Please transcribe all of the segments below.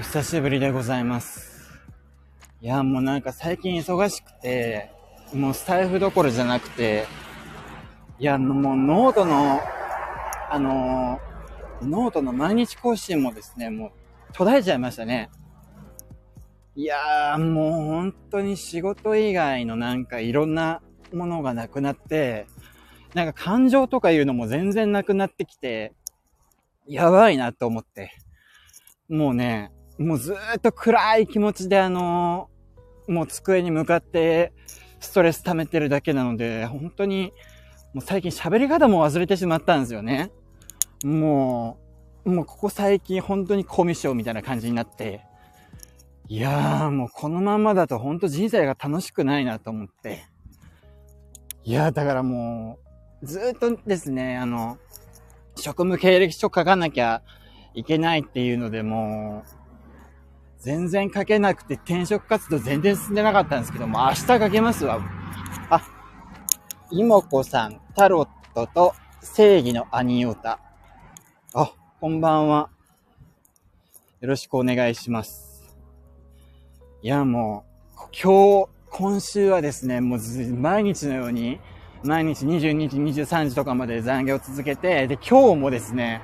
お久しぶりでございます。いや、もうなんか最近忙しくて、もうスタエフどころじゃなくて、いや、もうノートの、あのノートの毎日更新もですね、もう途絶えちゃいましたね。いやー、もう本当に仕事以外のなんかいろんなものがなくなって、なんか感情とかいうのも全然なくなってきて、やばいなと思って。もうね、もうずーっと暗い気持ちであのもう机に向かってストレス溜めてるだけなので、本当に、もう最近喋り方も忘れてしまったんですよね。もう、もうここ最近本当にコミュ障みたいな感じになって、いやーもうこのままだと本当人生が楽しくないなと思って。いやーだからもう、ずっとですね、あの、職務経歴書書かなきゃいけないっていうのでもう、全然書けなくて転職活動全然進んでなかったんですけども、明日書けますわ。あ、いもこさん、タロットと正義のアニオタ。あ、こんばんは。よろしくお願いします。いや、もう、今日、今週はですね、もう毎日のように、毎日22時、23時とかまで残業を続けて、で、今日もですね、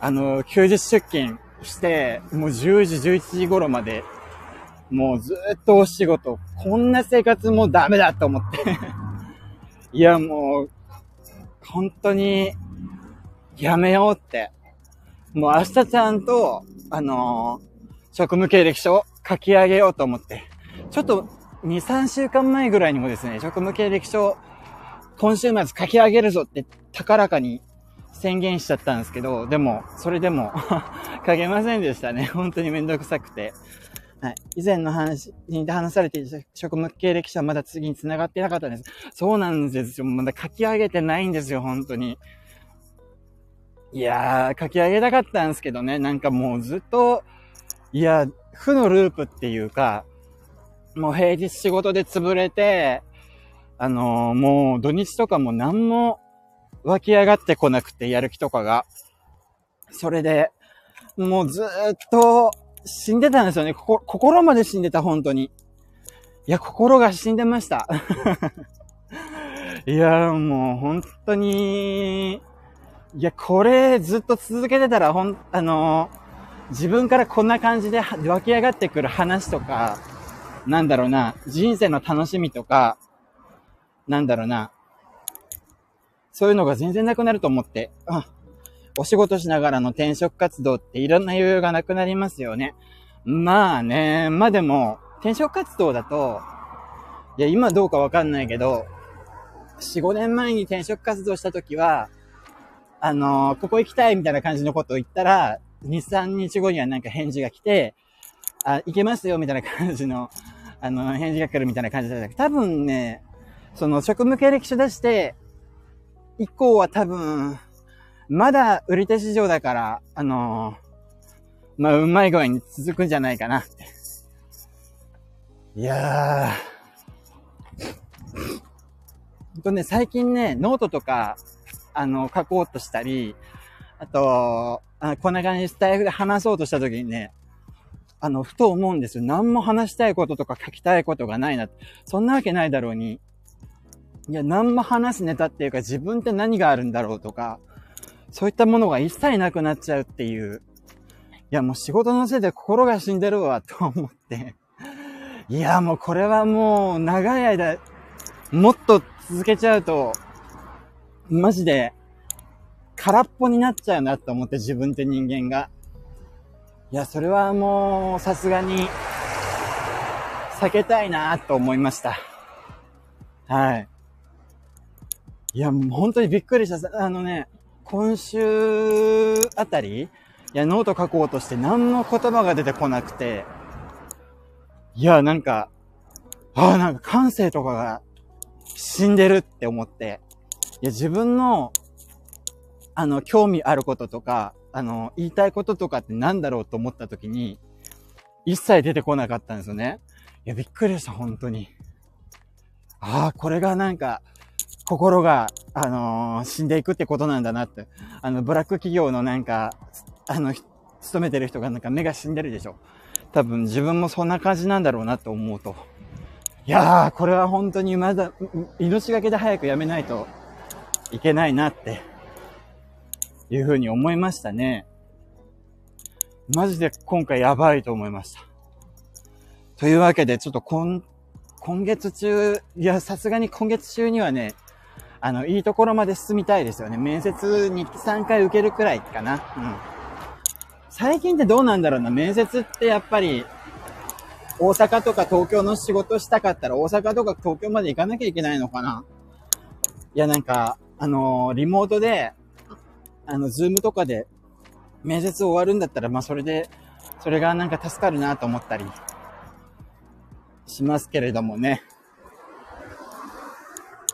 あの、休日出勤して、もう10時、11時頃まで、もうずっとお仕事、こんな生活もうダメだと思って。いや、もう、本当に、やめようって。もう明日ちゃんと、あのー職務経歴書を書き上げようと思って。ちょっと、2、3週間前ぐらいにもですね、職務経歴書今週末書き上げるぞって高らかに宣言しちゃったんですけど、でも、それでも 書けませんでしたね。本当にめんどくさくて。はい。以前の話に話されていた職務経歴書はまだ次に繋がってなかったんです。そうなんですよ。まだ書き上げてないんですよ、本当に。いやー、書き上げたかったんですけどね、なんかもうずっと、いや、負のループっていうか、もう平日仕事で潰れて、あのーもう土日とかも何も湧き上がってこなくて、やる気とかが。それで、もうずっと死んでたんですよね。ここ心まで死んでた、本当に。いや、心が死んでました。いや、もう本当に、いや、これずっと続けてたら、ほん、あのー自分からこんな感じで湧き上がってくる話とか、なんだろうな、人生の楽しみとか、なんだろうな、そういうのが全然なくなると思って、あ、お仕事しながらの転職活動っていろんな余裕がなくなりますよね。まあね、まあでも、転職活動だと、いや、今どうかわかんないけど、4、5年前に転職活動した時は、あのーここ行きたいみたいな感じのことを言ったら、2、3日後にはなんか返事が来て、あ、行けますよみたいな感じの、あの、返事が来るみたいな感じだった多分ね、その職務経歴書出して、以降は多分、まだ売り手市場だから、あのーまあ、うまい具合に続くんじゃないかなって。いやー。ほんとね、最近ね、ノートとか、あの、書こうとしたり、あと、あこんな感じでスタイフで話そうとした時にね、あの、ふと思うんですよ。何も話したいこととか書きたいことがないな。そんなわけないだろうに。いや、何も話すネタっていうか自分って何があるんだろうとか、そういったものが一切なくなっちゃうっていう。いや、もう仕事のせいで心が死んでるわ、と思って。いや、もうこれはもう長い間、もっと続けちゃうと、マジで、空っぽになっちゃうなと思って自分って人間が。いや、それはもう、さすがに、避けたいなと思いました。はい。いや、もう本当にびっくりした。あのね、今週あたり、いや、ノート書こうとして何も言葉が出てこなくて、いや、なんか、ああ、なんか感性とかが死んでるって思って、いや、自分の、あの、興味あることとか、あの、言いたいこととかって何だろうと思った時に、一切出てこなかったんですよね。いや、びっくりした、本当に。ああ、これがなんか、心が、あのー死んでいくってことなんだなって。あの、ブラック企業のなんか、あの、勤めてる人がなんか目が死んでるでしょ。多分自分もそんな感じなんだろうなと思うと。いやー、これは本当にまだ、命がけで早くやめないといけないなって、いうふうに思いましたね。マジで今回やばいと思いました。というわけで、ちょっと今、今月中、いや、さすがに今月中にはね、あの、いいところまで進みたいですよね。面接に3回受けるくらいかな。うん。最近ってどうなんだろうな。面接ってやっぱり、大阪とか東京の仕事したかったら大阪とか東京まで行かなきゃいけないのかないや、なんか、あのー、リモートで、あの、ズームとかで面接終わるんだったら、まあそれで、それがなんか助かるなと思ったりしますけれどもね。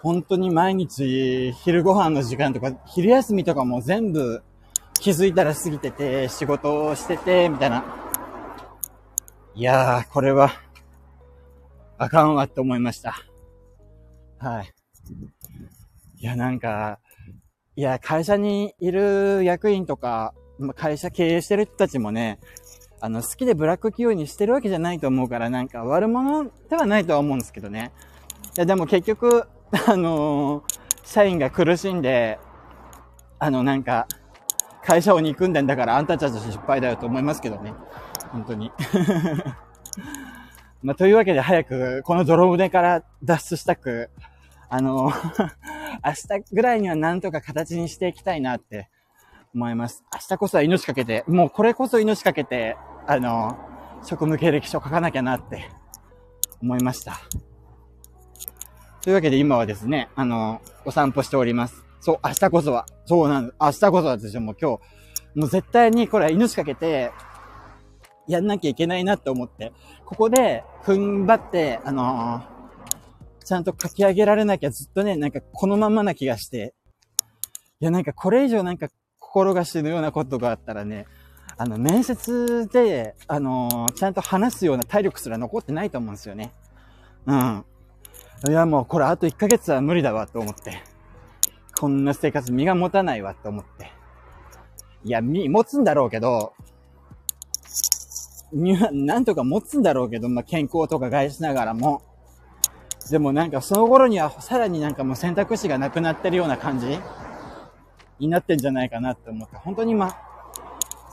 本当に毎日昼ご飯の時間とか、昼休みとかも全部気づいたら過ぎてて、仕事をしてて、みたいな。いやー、これは、あかんわって思いました。はい。いや、なんか、いや、会社にいる役員とか、会社経営してる人たちもね、あの、好きでブラック企業にしてるわけじゃないと思うから、なんか悪者ではないとは思うんですけどね。いや、でも結局、あのー、社員が苦しんで、あの、なんか、会社を憎んでんだからあんたたち失敗だよと思いますけどね。本当に。まあ、というわけで早くこの泥船から脱出したく、あの、明日ぐらいにはなんとか形にしていきたいなって思います。明日こそは命かけて、もうこれこそ命かけて、あの、職務経歴書書かなきゃなって思いました。というわけで今はですね、あの、お散歩しております。そう、明日こそは。そうなんです。明日こそは私もう今日、もう絶対にこれは命かけて、やんなきゃいけないなって思って、ここで踏ん張って、あのーちゃんと書き上げられなきゃずっとね、なんかこのままな気がして。いや、なんかこれ以上なんか心が死ぬようなことがあったらね、あの、面接で、あのー、ちゃんと話すような体力すら残ってないと思うんですよね。うん。いや、もうこれあと1ヶ月は無理だわと思って。こんな生活身が持たないわと思って。いや、身持つんだろうけど、身はなんとか持つんだろうけど、まあ、健康とか害しながらも、でもなんかその頃にはさらになんかもう選択肢がなくなってるような感じになってんじゃないかなって思った。本当にま、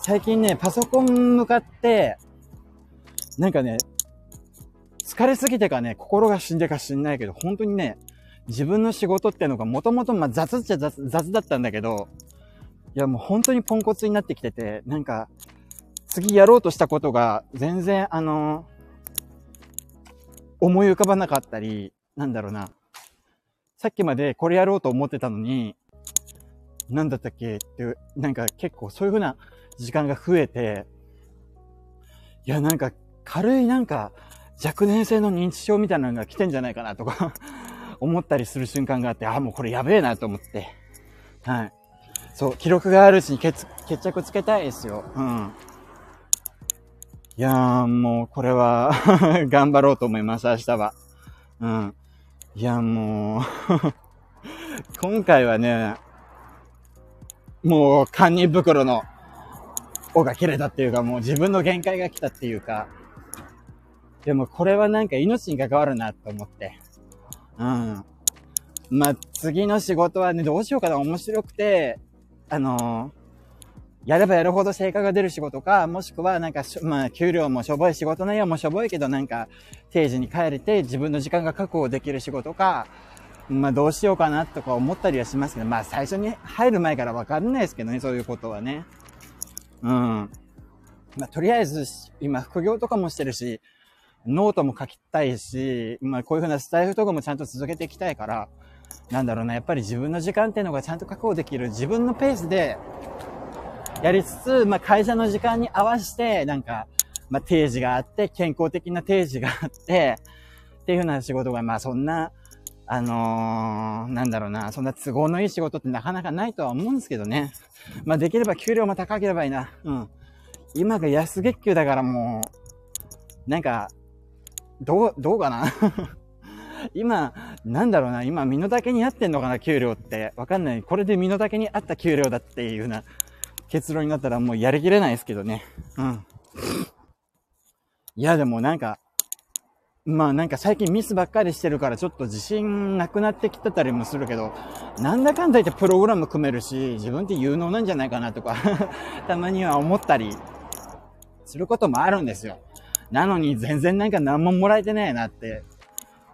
最近ね、パソコン向かって、なんかね、疲れすぎてかね、心が死んでか知んないけど、本当にね、自分の仕事ってのがもともとま雑っちゃ雑雑だったんだけど、いやもう本当にポンコツになってきてて、なんか、次やろうとしたことが全然あの思い浮かばなかったり、なんだろうな。さっきまでこれやろうと思ってたのに、なんだったっけ？って、なんか結構そういう風な時間が増えて、いや、なんか軽いなんか若年性の認知症みたいなのが来てんじゃないかなとか 思ったりする瞬間があって、ああ、もうこれやべえなと思って。はい。そう、記録があるうちに決着つけたいですよ。うん。いやー、もう、これは 頑張ろうと思います、明日は。うん。いや、もう 今回はね、もう、堪忍袋の尾が切れたっていうか、もう自分の限界が来たっていうか、でもこれはなんか命に関わるなと思って。うん。まあ、次の仕事はね、どうしようかな、面白くて、あのーやればやるほど成果が出る仕事か、もしくはなんか、まあ、給料もしょぼい仕事内容もしょぼいけど、なんか、定時に帰れて自分の時間が確保できる仕事か、まあ、どうしようかなとか思ったりはしますけど、まあ、最初に入る前からわかんないですけどね、そういうことはね。うん。まあ、とりあえず、今、副業とかもしてるし、ノートも書きたいし、まあ、こういうふうなスタイフとかもちゃんと続けていきたいから、なんだろうな、やっぱり自分の時間っていうのがちゃんと確保できる、自分のペースで、やりつつ、まあ、会社の時間に合わせて、なんか、まあ、定時があって、健康的な定時があって、っていうふうな仕事が、まあ、そんな、あのー、なんだろうな、そんな都合のいい仕事ってなかなかないとは思うんですけどね。まあ、できれば給料も高ければいいな。うん。今が安月給だからもう、なんか、どう、どうかな？今、なんだろうな、今、身の丈に合ってんのかな、給料って。わかんない。これで身の丈に合った給料だっていうな結論になったらもうやりきれないですけどね。うん。いや、でもなんか、まあなんか最近ミスばっかりしてるからちょっと自信なくなってきてたりもするけど、なんだかんだ言ってプログラム組めるし、自分って有能なんじゃないかなとか たまには思ったりすることもあるんですよ。なのに全然なんか何ももらえてないなって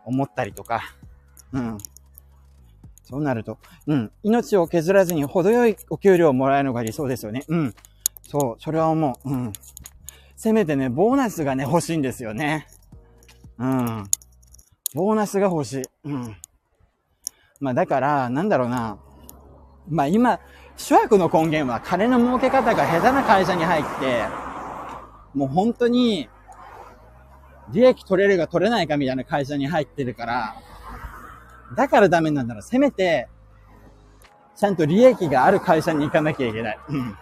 思ったりとか、うん。そうなると、うん。命を削らずに程よいお給料をもらえるのが理想ですよね。うん。そう、それは思う。うん。せめてね、ボーナスがね、欲しいんですよね。うん。ボーナスが欲しい。うん。まあだから、なんだろうな。まあ今、諸悪の根源は金の儲け方が下手な会社に入って、もう本当に、利益取れるか取れないかみたいな会社に入ってるから、だからダメなんだろう。せめて、ちゃんと利益がある会社に行かなきゃいけない。うん。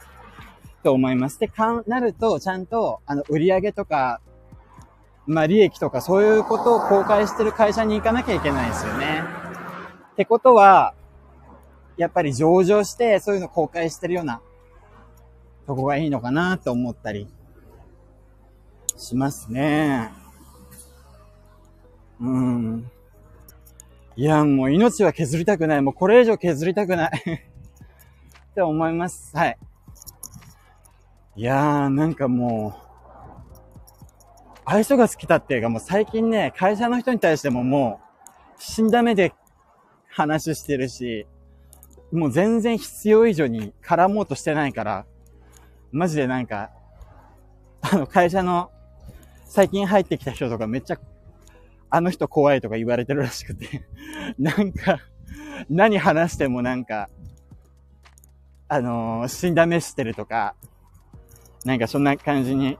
と思います。で、かなると、ちゃんと、あの、売上とか、まあ利益とかそういうことを公開してる会社に行かなきゃいけないですよね。ってことは、やっぱり上場してそういうの公開してるようなとこがいいのかなと思ったりしますね。いや、もう命は削りたくない。もうこれ以上削りたくないって思います。はい。いやー、なんかもう、愛想が尽きたっていうかもう最近ね、会社の人に対してももう死んだ目で話してるし、もう全然必要以上に絡もうとしてないから、マジでなんか、あの会社の最近入ってきた人とかめっちゃ、あの人怖いとか言われてるらしくて なんか、何話してもなんか、あのー、死んだ目してるとか、なんかそんな感じに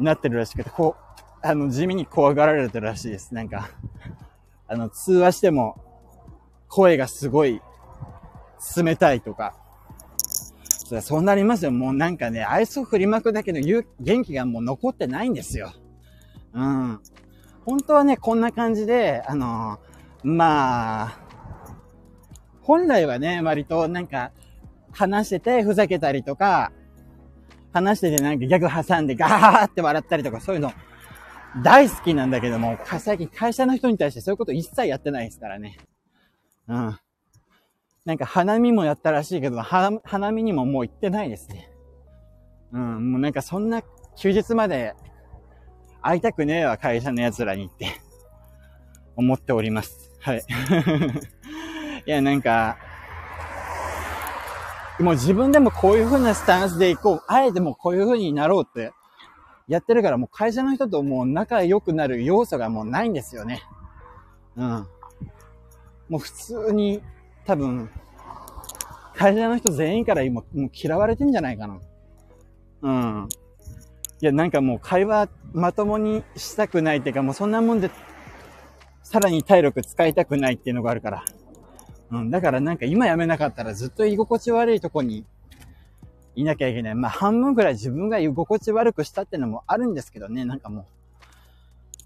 なってるらしくて、こう、あの、地味に怖がられてるらしいです。なんか、あの、通話しても、声がすごい、冷たいとか。そそうなりますよ。もうなんかね、愛想振りまくだけど、元気がもう残ってないんですよ。うん。本当はね、こんな感じで、あのまあ、本来はね、割となんか、話しててふざけたりとか、話しててなんかギャグ挟んでガーって笑ったりとかそういうの大好きなんだけども、最近会社の人に対してそういうこと一切やってないですからね。うん。なんか花見もやったらしいけど、花見にももう行ってないですね。うん、もうなんかそんな休日まで会いたくねえわ、会社の奴らにって 思っております。はい。いや、なんか、もう自分でもこういう風なスタンスで行こう。あえてもこういう風になろうってやってるから、もう会社の人ともう仲良くなる要素がもうないんですよね。うん。もう普通に、多分、会社の人全員から今、もう嫌われてんじゃないかな。うん。いや、なんかもう会話まともにしたくないっていうか、もうそんなもんで、さらに体力使いたくないっていうのがあるから。うん、だからなんか今やめなかったらずっと居心地悪いとこにいなきゃいけない。まあ半分くらい自分が居心地悪くしたってのもあるんですけどね、なんかも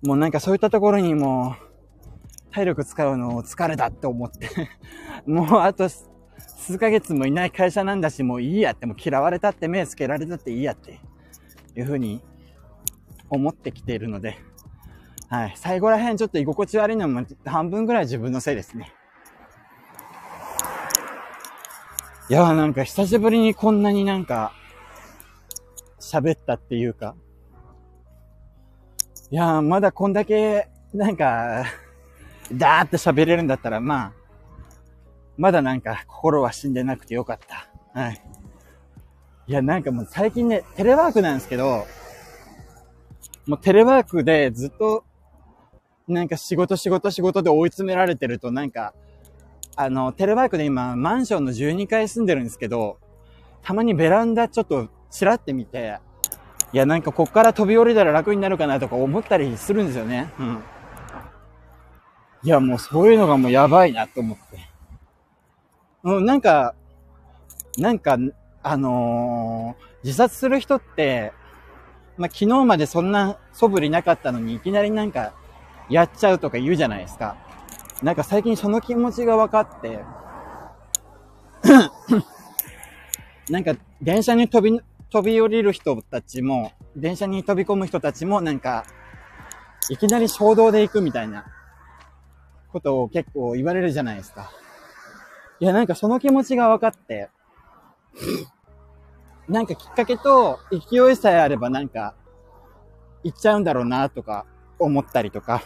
う、もうなんかそういったところにもう、体力使うの疲れたって思って。もうあと数ヶ月もいない会社なんだし、もういいやって、もう嫌われたって目つけられたっていいやって。いうふうに思ってきているので、はい。最後ら辺ちょっと居心地悪いのも半分ぐらい自分のせいですね。いやーなんか久しぶりにこんなになんか、喋ったっていうか。いやーまだこんだけ、なんか、だーって喋れるんだったら、まあ、まだなんか心は死んでなくてよかった。はい。いや、なんかもう最近ね、テレワークなんですけど、もうテレワークでずっと、なんか仕事仕事仕事で追い詰められてるとなんか、あの、テレワークで今、マンションの12階住んでるんですけど、たまにベランダちょっとチラって見て、いや、なんかこっから飛び降りたら楽になるかなとか思ったりするんですよね。うん。いや、もうそういうのがもうやばいなと思って。うん、なんか、なんか、あのー、自殺する人って、まあ、昨日までそんな素振りなかったのに、いきなりなんか、やっちゃうとか言うじゃないですか。なんか最近その気持ちが分かって、なんか、電車に飛び、飛び降りる人たちも、電車に飛び込む人たちも、なんか、いきなり衝動で行くみたいな、ことを結構言われるじゃないですか。いや、なんかその気持ちが分かって、なんかきっかけと勢いさえあればなんか、行っちゃうんだろうなとか思ったりとか。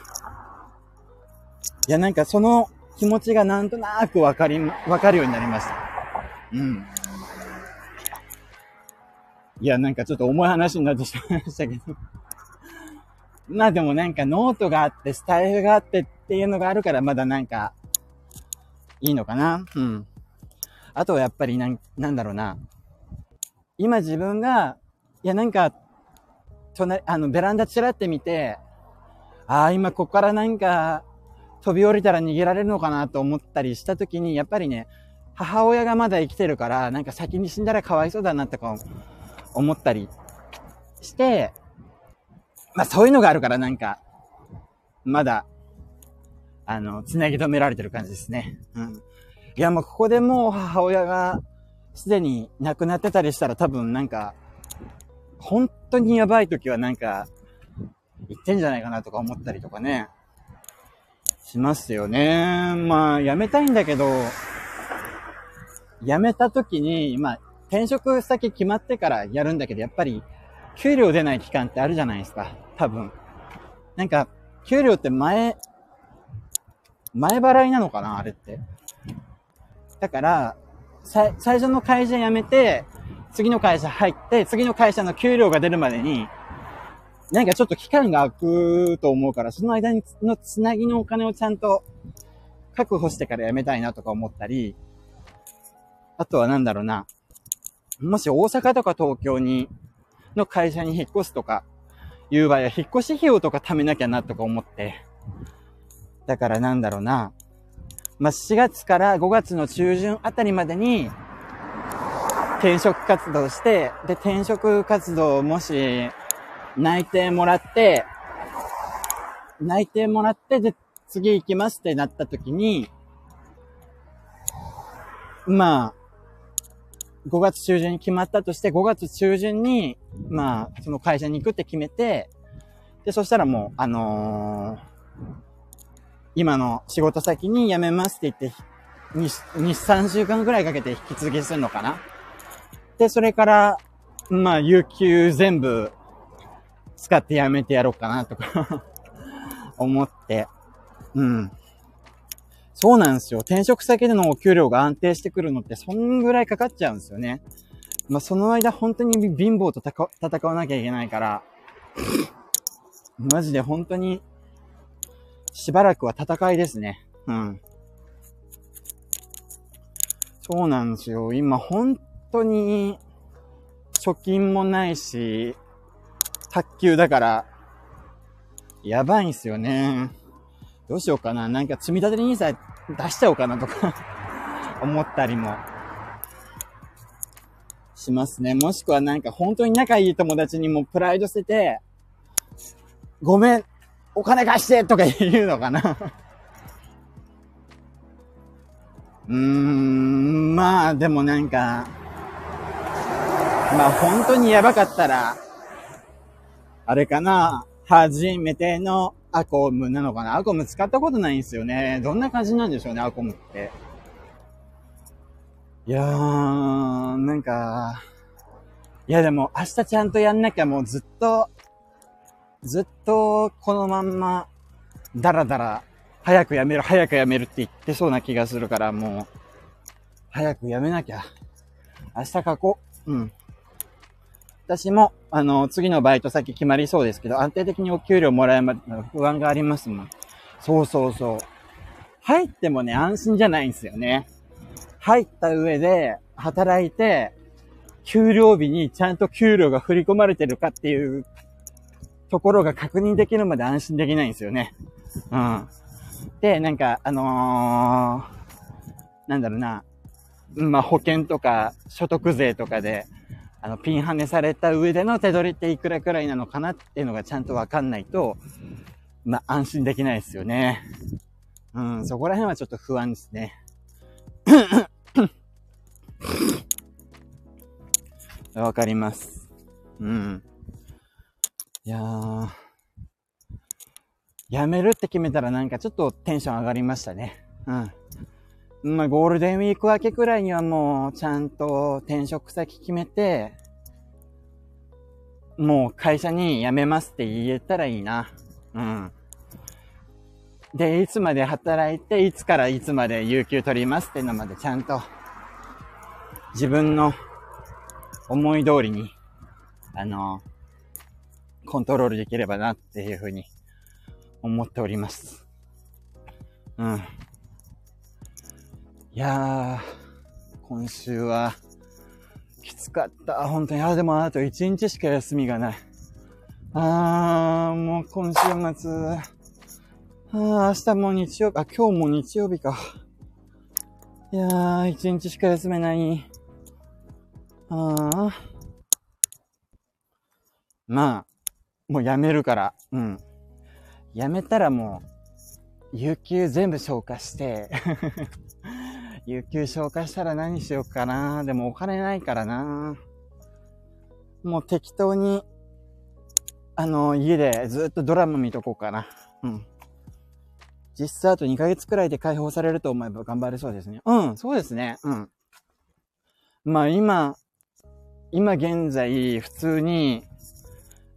いや、なんかその気持ちがなんとなくわかり、わかるようになりました。うん。いや、なんかちょっと重い話になってしまいましたけど。まあでもなんかノートがあって、スタイルがあってっていうのがあるからまだなんか、いいのかなうん。あとはやっぱりなん、なんだろうな。今自分が、いやなんか、隣、あの、ベランダちらって見て、ああ、今ここからなんか、飛び降りたら逃げられるのかなと思ったりした時に、やっぱりね、母親がまだ生きてるから、なんか先に死んだらかわいそうだなとか思ったりして、まあそういうのがあるからなんか、まだ、あの、繋ぎ止められてる感じですね。うん。いやもうここでもう母親がすでに亡くなってたりしたら多分なんか、本当にやばい時はなんか、言ってんじゃないかなとか思ったりとかね、しますよね。まあ、辞めたいんだけど、辞めた時に、まあ、転職先決まってからやるんだけど、やっぱり、給料出ない期間ってあるじゃないですか。多分。なんか、給料って前、前払いなのかなあれって。だから、最初の会社辞めて、次の会社入って、次の会社の給料が出るまでに、なんかちょっと期間が空くと思うから、その間にのつなぎのお金をちゃんと確保してから辞めたいなとか思ったり、あとはなんだろうな。もし大阪とか東京に、の会社に引っ越すとか、いう場合は引っ越し費用とか貯めなきゃなとか思って。だからなんだろうな。まあ、4月から5月の中旬あたりまでに、転職活動して、で、転職活動もし、内定もらって、内定もらって、で、次行きますってなった時に、まあ、5月中旬に決まったとして、5月中旬に、まあ、その会社に行くって決めて、で、そしたらもう、あのー今の仕事先に辞めますって言って、2、3週間ぐらいかけて引き続きするのかな？で、それから、まあ、有給全部使って辞めてやろうかなとか 思って、うん。そうなんですよ。転職先でのお給料が安定してくるのって、そんぐらいかかっちゃうんですよね。まあ、その間本当に貧乏と戦わなきゃいけないから、マジで本当にしばらくは戦いですね。うん。そうなんですよ。今本当に貯金もないし、卓球だから、やばいんすよね。どうしようかな。なんか積み立て NISA 出しちゃおうかなとか 思ったりもしますね。もしくはなんか本当に仲いい友達にもプライド捨てて、ごめん、お金貸してとか言うのかなうーん、まあでもなんか、まあ本当にやばかったら、あれかな、初めてのアコムなのかなアコム使ったことないんですよね。どんな感じなんでしょうね、アコムって。いやー、なんか、いやでも明日ちゃんとやんなきゃもうずっとずっとこのまんま、だらだら、早くやめる、早くやめるって言ってそうな気がするから、もう、早くやめなきゃ。明日書こう。うん。私も、あの、次のバイト先決まりそうですけど、安定的にお給料もらえま、不安がありますもん。そうそうそう。入ってもね、安心じゃないんですよね。入った上で、働いて、給料日にちゃんと給料が振り込まれてるかっていうところが確認できるまで安心できないんですよね。うん。で、なんか、あのー、なんだろうな、まあ、保険とか所得税とかで、あの、ピンハネされた上での手取りっていくらくらいなのかなっていうのがちゃんとわかんないと、まあ、安心できないですよね。うん、そこら辺はちょっと不安ですね。わかります。うん。いやー、辞めるって決めたらなんかちょっとテンション上がりましたね。うん。まあ、ゴールデンウィーク明けくらいにはもうちゃんと転職先決めて、もう会社に辞めますって言えたらいいな。うん。で、いつまで働いて、いつからいつまで有給取りますってのまでちゃんと、自分の思い通りに、あの、コントロールできればなっていうふうに思っております。うん。いやー、今週は、きつかった。本当に。あ、でもあと1日しか休みがない。あー、もう今週末、あー、明日も日曜日、あ、今日も日曜日か。いやー、1日しか休めない。あー。まあ、もうやめるから。うん。やめたらもう、有給全部消化して 有給消化したら何しようかな。でもお金ないからな。もう適当に、あの、家でずっとドラマ見とこうかな。うん。実際あと2ヶ月くらいで解放されると思えば頑張れそうですね。うん、そうですね。うん。まあ今、今現在普通に、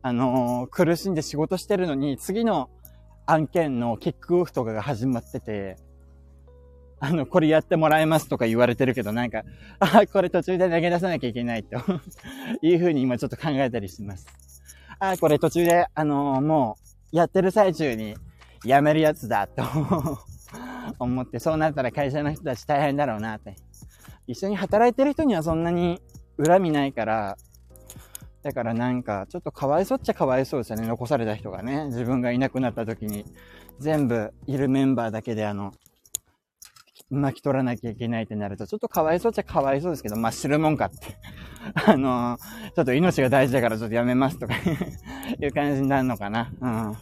あのー、苦しんで仕事してるのに、次の案件のキックオフとかが始まってて、あの、これやってもらえますとか言われてるけど、なんか、ああ、これ途中で投げ出さなきゃいけないと いうふうに今ちょっと考えたりします。あ、これ途中で、あのー、もう、やってる最中にやめるやつだと 思って、そうなったら会社の人たち大変だろうなって。一緒に働いてる人にはそんなに恨みないから、だからなんか、ちょっとかわいそうっちゃかわいそうですよね。残された人がね。自分がいなくなった時に、全部いるメンバーだけであの、巻き取らなきゃいけないってなると、ちょっとかわいそうっちゃかわいそうですけど、まあ、知るもんかって。あのー、ちょっと命が大事だからちょっとやめますとか いう感じになるのかな。うん。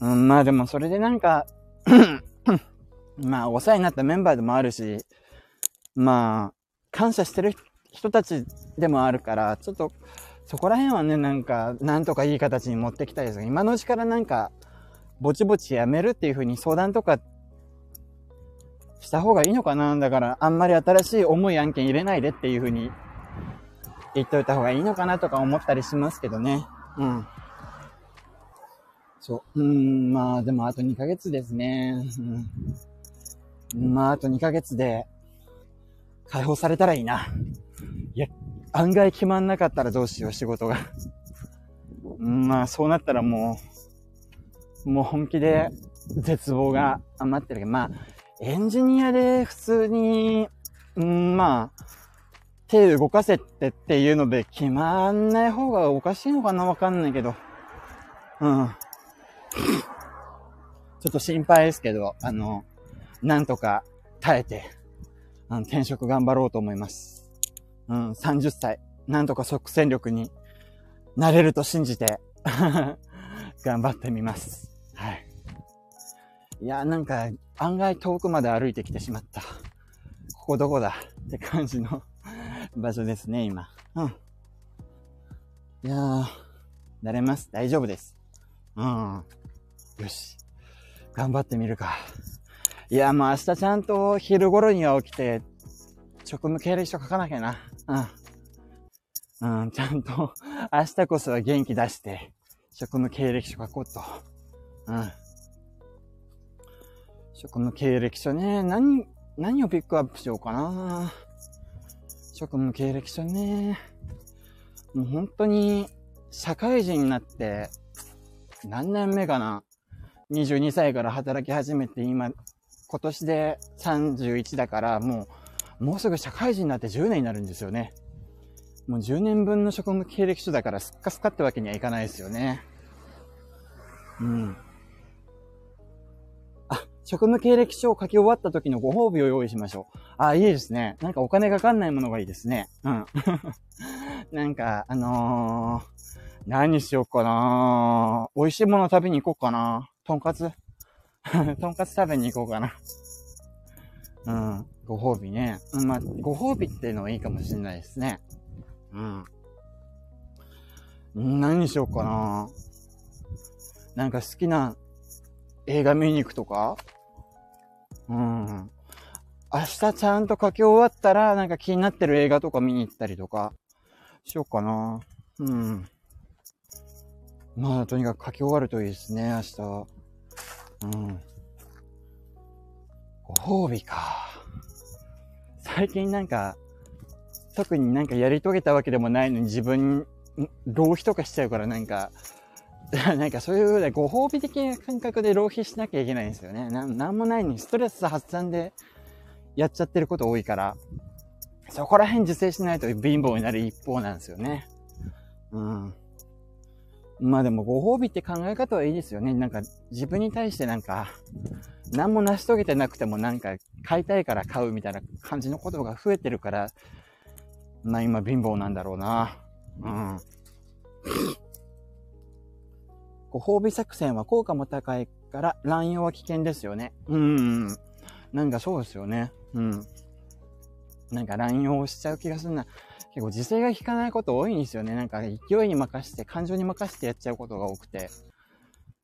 うん、まあでもそれでなんかまあ、お世話になったメンバーでもあるし、まあ、感謝してる人たちでもあるから、ちょっと、そこら辺はね、なんか、なんとかいい形に持ってきたいですが、今のうちからなんか、ぼちぼちやめるっていう風に相談とかした方がいいのかなだから、あんまり新しい重い案件入れないでっていう風に言っといた方がいいのかなとか思ったりしますけどね。うん。そう。うん、まあ、でもあと2ヶ月ですね。うん。まあ、あと2ヶ月で解放されたらいいな。いや、案外決まんなかったらどうしよう、仕事が。まあ、そうなったらもう、もう本気で絶望が余ってるけど、まあ、エンジニアで普通に、うん、まあ、手動かせてっていうので決まんない方がおかしいのかなわかんないけど。うん。ちょっと心配ですけど、あの、なんとか耐えて、あの、転職頑張ろうと思います。うん、30歳、なんとか即戦力になれると信じて 頑張ってみます。はい。いや、なんか、案外遠くまで歩いてきてしまった。ここどこだ？って感じの 場所ですね、今。うん。いやー、慣れます。大丈夫です。うん。よし。頑張ってみるか。いや、もう明日ちゃんと昼頃には起きて、職務経歴書書かなきゃな。うん。うん、ちゃんと 明日こそは元気出して、職務経歴書書こうと。うん。職務経歴書ね、何、何をピックアップしようかな。職務経歴書ね。もう本当に、社会人になって、何年目かな。22歳から働き始めて、今、今年で31だから、もう、もうすぐ社会人になって10年になるんですよね。もう10年分の職務経歴書だから、すっかすかってわけにはいかないですよね。うん。あ職務経歴書を書き終わった時のご褒美を用意しましょう。あ、いいですね。なんかお金かかんないものがいいですね。うん。なんか、あのー、何しようかな美味しいもの食べに行こうかなとんかつ とんかつ食べに行こうかな。うん。ご褒美ね。うん、まあ、ご褒美っていうのはいいかもしれないですね。うん。何しようかな。なんか好きな映画見に行くとか？うん。明日ちゃんと書き終わったら、なんか気になってる映画とか見に行ったりとか、しようかな。うん。まあ、とにかく書き終わるといいですね、明日は。うん。ご褒美か。最近なんか、特になんかやり遂げたわけでもないのに自分、浪費とかしちゃうからなんか、なんかそういうご褒美的な感覚で浪費しなきゃいけないんですよね。なんもないのにストレス発散でやっちゃってること多いから、そこら辺自制しないと貧乏になる一方なんですよね。うん。まあでもご褒美って考え方はいいですよね。なんか自分に対してなんか、何も成し遂げてなくてもなんか買いたいから買うみたいな感じのことが増えてるから、まあ今貧乏なんだろうな。うん。ご褒美作戦は効果も高いから乱用は危険ですよね。うん。なんかそうですよね。うん。なんか乱用しちゃう気がするな。結構自制が効かないこと多いんですよね。なんか勢いに任せて、感情に任せてやっちゃうことが多くて。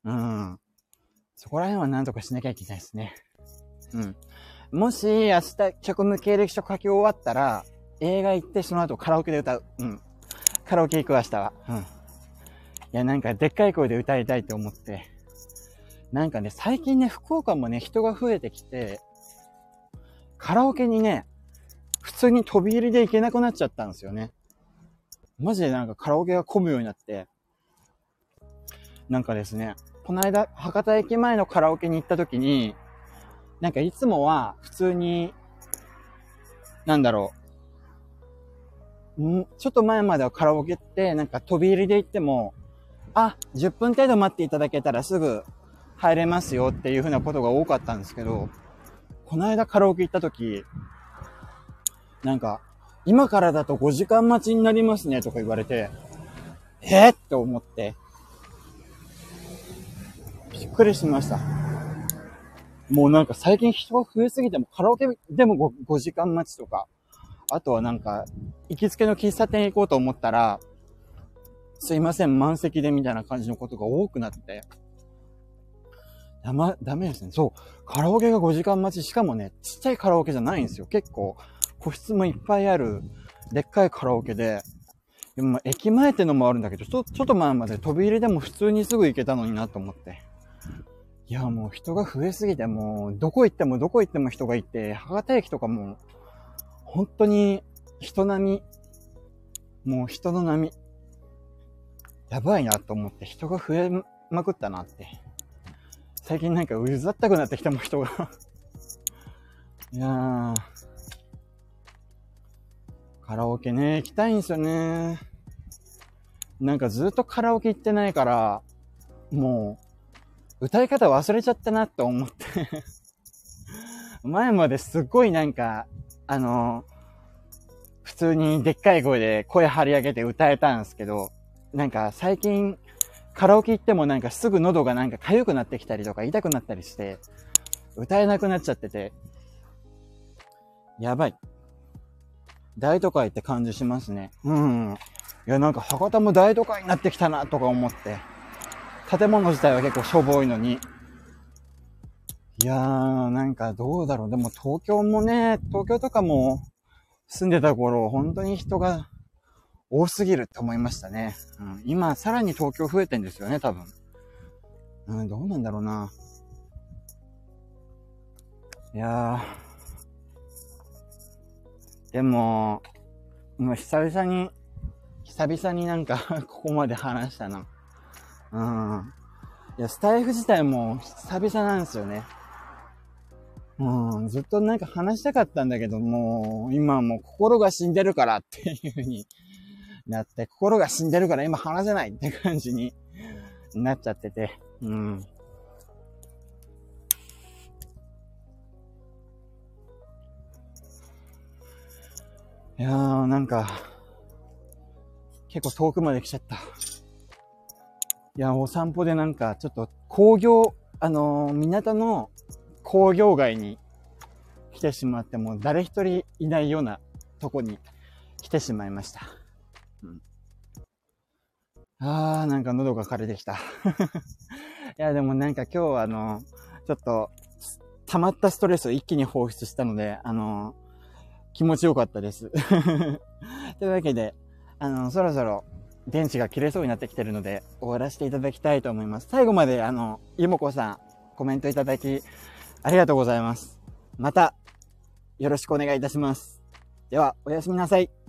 うん。そこら辺は何とかしなきゃいけないですね。うん。もし明日職務経歴書書き終わったら、映画行ってその後カラオケで歌う。うん。カラオケ行く明日は。うん。いや、なんかでっかい声で歌いたいと思って。なんかね、最近ね、福岡もね、人が増えてきて、カラオケにね、普通に飛び入りで行けなくなっちゃったんですよね。マジでなんかカラオケが混むようになって、なんかですね、この間、博多駅前のカラオケに行った時に、なんかいつもは普通に、なんだろう、んちょっと前まではカラオケって、なんか飛び入りで行っても、あ、10分程度待っていただけたらすぐ入れますよっていう風なことが多かったんですけど、この間カラオケ行った時、なんか、今からだと5時間待ちになりますねとか言われて、えー、って思って、びっくりしました。もうなんか最近人が増えすぎてもカラオケでも 5, 5時間待ちとか、あとはなんか、行きつけの喫茶店行こうと思ったら、すいません、満席でみたいな感じのことが多くなって、ダメ、ダメですね。そう。カラオケが5時間待ち。しかもね、ちっちゃいカラオケじゃないんですよ。結構、個室もいっぱいある、でっかいカラオケで、でも駅前ってのもあるんだけど、ちょちょっと前まで飛び入りでも普通にすぐ行けたのになと思って。いや、もう人が増えすぎて、もう、どこ行ってもどこ行っても人がいて、博多駅とかも、本当に人並み、もう人の波、やばいなと思って人が増えまくったなって最近なんかうざったくなってきたもん、人がいやー。カラオケね、行きたいんですよね。なんかずっとカラオケ行ってないから、もう、歌い方忘れちゃったなって思って 前まですっごいなんか、あの普通にでっかい声で声張り上げて歌えたんですけど、なんか最近カラオケ行ってもなんかすぐ喉がなんか痒くなってきたりとか痛くなったりして、歌えなくなっちゃってて、やばい。大都会って感じしますね。うん。いや、なんか博多も大都会になってきたなとか思って。建物自体は結構しょぼいのに。いやー、なんかどうだろう。でも東京もね、東京とかも住んでた頃、本当に人が多すぎるって思いましたね。うん、今、さらに東京増えてんですよね、多分。うん、どうなんだろうな。いやー。でも、もう久々に、久々になんか ここまで話したな。うん。いや、スタイフ自体も久々なんですよね。うん、ずっとなんか話したかったんだけど、もう、今もう心が死んでるからっていう風になって、心が死んでるから今話せないって感じになっちゃってて、うん。いやー、なんか、結構遠くまで来ちゃった。いや、お散歩でなんか、ちょっと工業、あのー、港の工業街に来てしまって、もう誰一人いないようなとこに来てしまいました。うんあー、なんか喉が枯れてきた。いや、でもなんか今日はあの、ちょっと、溜まったストレスを一気に放出したので、あの、気持ちよかったです。というわけで、あの、そろそろ電池が切れそうになってきてるので、終わらせていただきたいと思います。最後まで、あの、ゆもこさん、コメントいただき、ありがとうございます。また、よろしくお願いいたします。では、おやすみなさい。